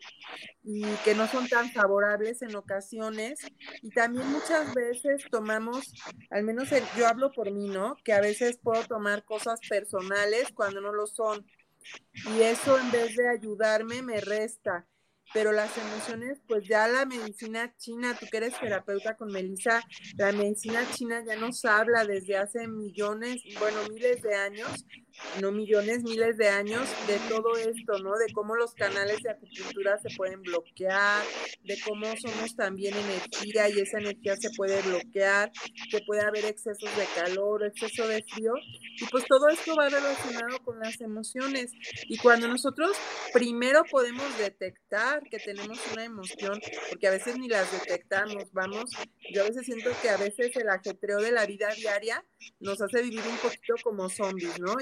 y que no son tan favorables en ocasiones. Y también muchas veces tomamos, al menos yo hablo por mí, ¿no? Que a veces puedo tomar cosas personales cuando no lo son. Y eso en vez de ayudarme me resta. Pero las emociones, pues ya la medicina china, tú que eres terapeuta con Melissa, la medicina china ya nos habla desde hace millones, bueno, miles de años, no millones, miles de años, de todo esto, ¿no? De cómo los canales de acupuntura se pueden bloquear, de cómo somos también energía y esa energía se puede bloquear, que puede haber excesos de calor, exceso de frío, y pues todo esto va relacionado con las emociones. Y cuando nosotros primero podemos detectar, que tenemos una emoción, porque a veces ni las detectamos, vamos, yo a veces siento que a veces el ajetreo de la vida diaria nos hace vivir un poquito como zombies, ¿no?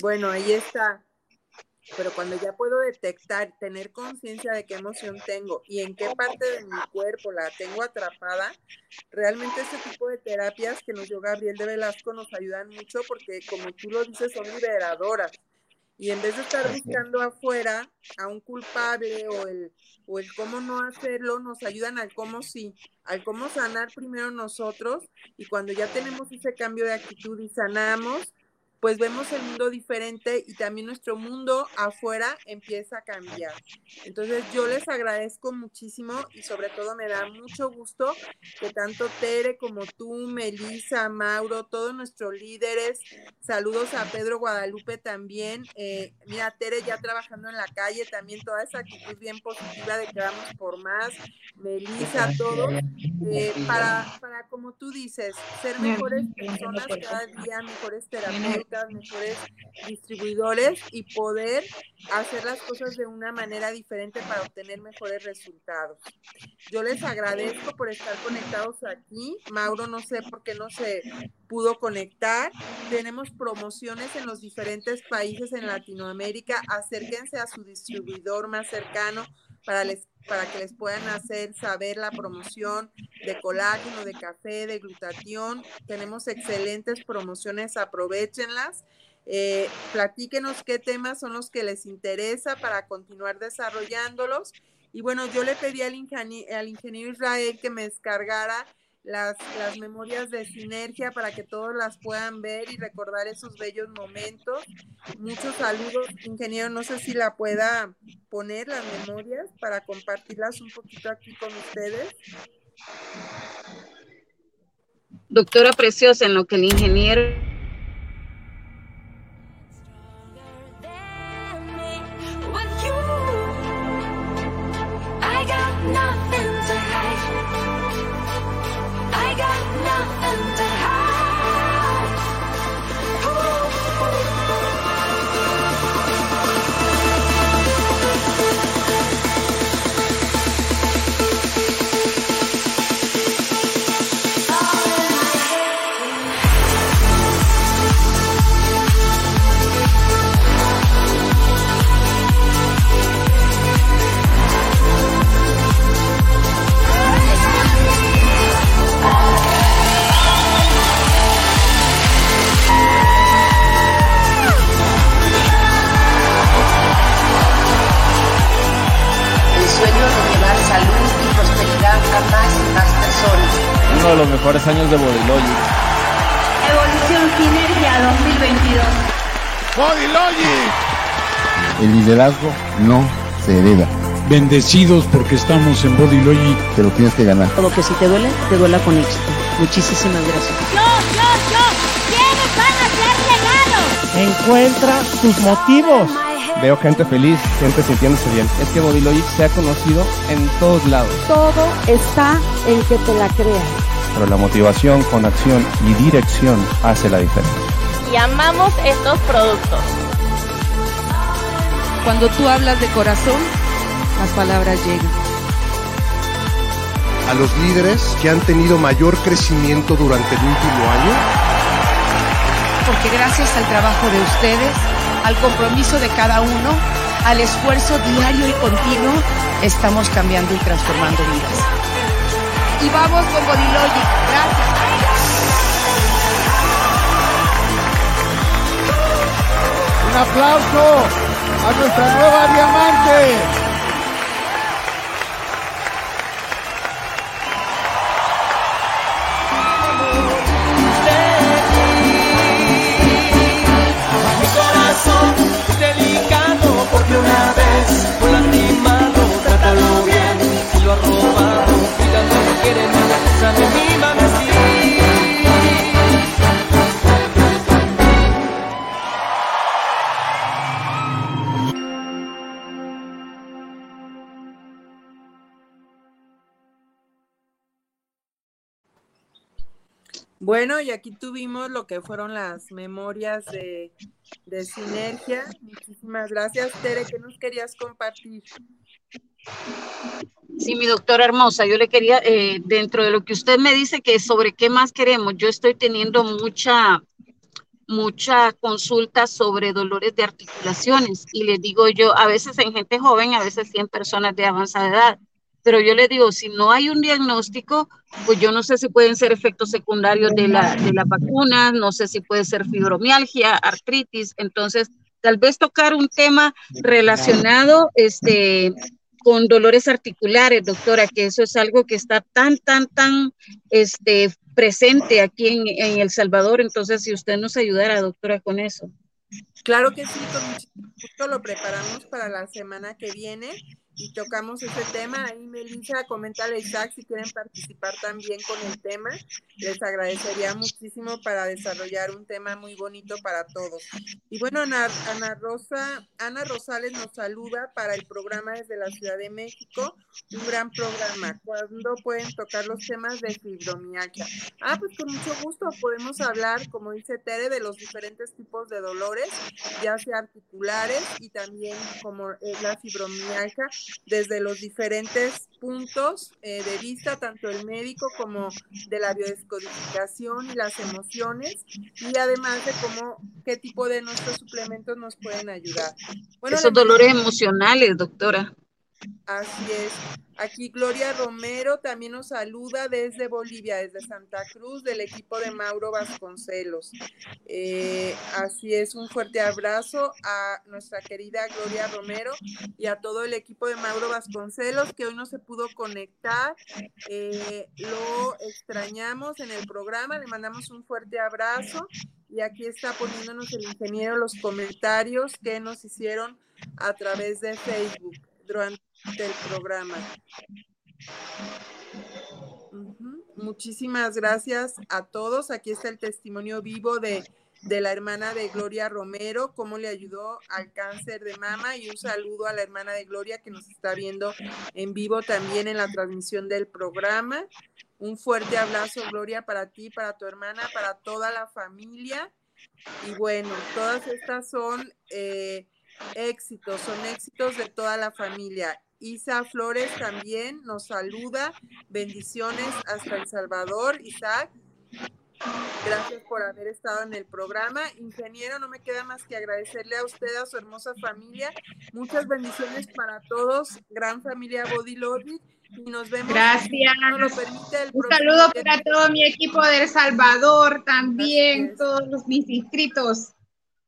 Bueno, ahí está. Pero cuando ya puedo detectar, tener conciencia de qué emoción tengo y en qué parte de mi cuerpo la tengo atrapada, realmente este tipo de terapias que nos dio Gabriel de Velasco nos ayudan mucho porque, como tú lo dices, son liberadoras y en vez de estar buscando afuera a un culpable o el, o el cómo no hacerlo, nos ayudan al cómo sí, al cómo sanar primero nosotros y cuando ya tenemos ese cambio de actitud y sanamos, pues vemos el mundo diferente y también nuestro mundo afuera empieza a cambiar. Entonces yo les agradezco muchísimo y sobre todo me da mucho gusto que tanto Tere como tú, Melissa, Mauro, todos nuestros líderes, saludos a Pedro Guadalupe también, eh, mira Tere ya trabajando en la calle, también toda esa actitud bien positiva de que vamos por más, Melissa, todos, eh, para, para como tú dices, ser mejores personas cada día, mejores terapeutas mejores distribuidores y poder hacer las cosas de una manera diferente para obtener mejores resultados. Yo les agradezco por estar conectados aquí. Mauro, no sé por qué no se pudo conectar. Tenemos promociones en los diferentes países en Latinoamérica. Acérquense a su distribuidor más cercano para, les, para que les puedan hacer saber la promoción de colágeno, de café, de glutatión. Tenemos excelentes promociones, aprovechenlas. Eh, platíquenos qué temas son los que les interesa para continuar desarrollándolos. Y bueno, yo le pedí al, al ingeniero Israel que me descargara las, las memorias de sinergia para que todos las puedan ver y recordar esos bellos momentos. Muchos saludos, ingeniero. No sé si la pueda poner las memorias para compartirlas un poquito aquí con ustedes.
Doctora Preciosa, en lo que el ingeniero
liderazgo no se hereda, bendecidos porque estamos en Body Logic.
Te lo tienes que ganar.
Todo que si te duele, te duela con éxito. Muchísimas gracias.
Yo, yo, yo. ¿Quiénes van a ser regalos?
Encuentra tus motivos.
Veo gente feliz, gente sintiéndose bien. Es que Body Logic se ha conocido en todos lados.
Todo está en que te la creas.
Pero la motivación con acción y dirección hace la diferencia.
Y amamos estos productos.
Cuando tú hablas de corazón, las palabras llegan.
A los líderes que han tenido mayor crecimiento durante el último año.
Porque gracias al trabajo de ustedes, al compromiso de cada uno, al esfuerzo diario y continuo, estamos cambiando y transformando vidas. Y vamos con Bodylogic. Gracias.
Un aplauso a nuestra nueva diamante.
Bueno, y aquí tuvimos lo que fueron las memorias de, de Sinergia. Muchísimas gracias, Tere, que nos querías compartir.
Sí, mi doctora hermosa, yo le quería, eh, dentro de lo que usted me dice que sobre qué más queremos, yo estoy teniendo mucha, mucha consulta sobre dolores de articulaciones y les digo yo, a veces en gente joven, a veces sí en personas de avanzada edad, pero yo le digo, si no hay un diagnóstico, pues yo no sé si pueden ser efectos secundarios de la, de la vacuna, no sé si puede ser fibromialgia, artritis, entonces tal vez tocar un tema relacionado este, con dolores articulares, doctora, que eso es algo que está tan, tan, tan este, presente aquí en, en El Salvador, entonces si usted nos ayudara, doctora, con eso.
Claro que sí, con lo preparamos para la semana que viene y tocamos ese tema. Ahí Melissa, coméntale Isaac si quieren participar también con el tema. Les agradecería muchísimo para desarrollar un tema muy bonito para todos. Y bueno, Ana, Ana Rosa, Ana Rosales nos saluda para el programa desde la Ciudad de México. Un gran programa. ¿Cuándo pueden tocar los temas de fibromialgia? Ah, pues con mucho gusto podemos hablar, como dice Tere, de los diferentes tipos de dolores, ya sea articulares y también como es la fibromialgia, desde los diferentes puntos eh, de vista, tanto el médico como de la biodescodificación y las emociones, y además de cómo, qué tipo de nuestros suplementos nos pueden ayudar.
Bueno, Esos dolores emocionales, doctora.
Así es. Aquí Gloria Romero también nos saluda desde Bolivia, desde Santa Cruz, del equipo de Mauro Vasconcelos. Eh, así es, un fuerte abrazo a nuestra querida Gloria Romero y a todo el equipo de Mauro Vasconcelos que hoy no se pudo conectar. Eh, lo extrañamos en el programa, le mandamos un fuerte abrazo y aquí está poniéndonos el ingeniero los comentarios que nos hicieron a través de Facebook durante el programa. Muchísimas gracias a todos. Aquí está el testimonio vivo de, de, la hermana de Gloria Romero, cómo le ayudó al cáncer de mama y un saludo a la hermana de Gloria que nos está viendo en vivo también en la transmisión del programa. Un fuerte abrazo, Gloria, para ti, para tu hermana, para toda la familia. Y bueno, todas estas son eh, éxitos, son éxitos de toda la familia. Isa Flores también nos saluda. Bendiciones hasta El Salvador, Isaac. Gracias por haber estado en el programa. Ingeniero, no me queda más que agradecerle a usted, a su hermosa familia. Muchas bendiciones para todos. Gran familia Body Logic. Y nos vemos.
Gracias.
Si nos lo permite, el
Un saludo para todo mi equipo de El Salvador, también, todos los, mis inscritos.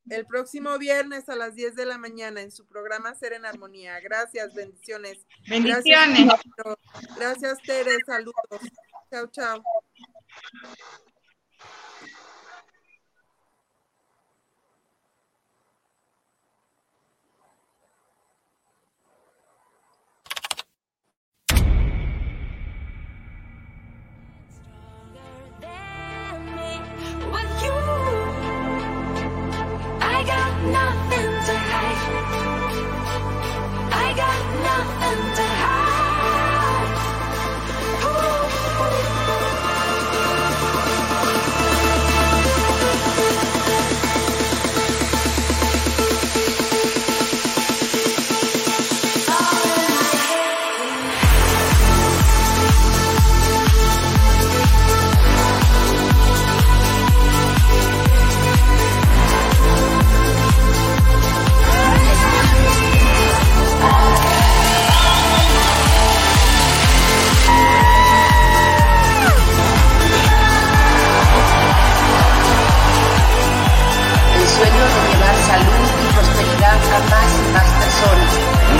El próximo viernes a las 10 de la mañana en su programa Ser en Armonía. Gracias, bendiciones.
Bendiciones.
Gracias, Gracias Tere. Saludos. Chao, chao.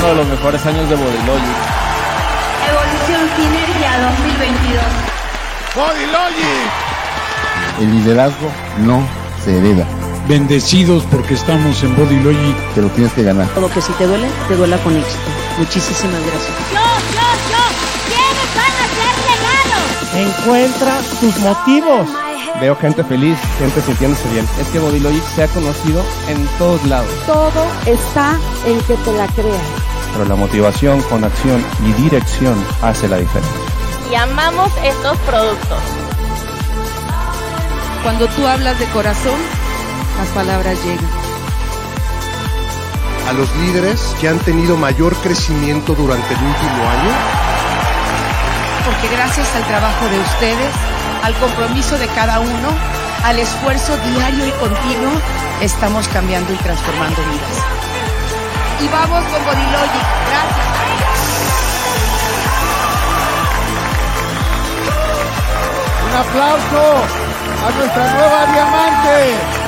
Uno de los mejores años de Bodylogic.
Evolución Sinergia 2022.
Bodylogic.
El liderazgo no se hereda.
Bendecidos porque estamos en Body Logic.
Te lo tienes que ganar.
Todo que si te duele, te duela con éxito. Muchísimas gracias.
Yo, yo, yo. ¿Quiénes van a ser regalos?
Encuentra tus motivos.
Veo gente feliz, gente sintiéndose bien. Es que Bodylogic se ha conocido en todos lados.
Todo está en que te la creas.
Pero la motivación con acción y dirección hace la diferencia.
Y amamos estos productos.
Cuando tú hablas de corazón, las palabras llegan.
A los líderes que han tenido mayor crecimiento durante el último año,
Porque gracias al trabajo de ustedes, al compromiso de cada uno, al esfuerzo diario y continuo, estamos cambiando y transformando vidas. Y vamos con Bodylogic. Gracias.
Un aplauso a nuestra nueva diamante.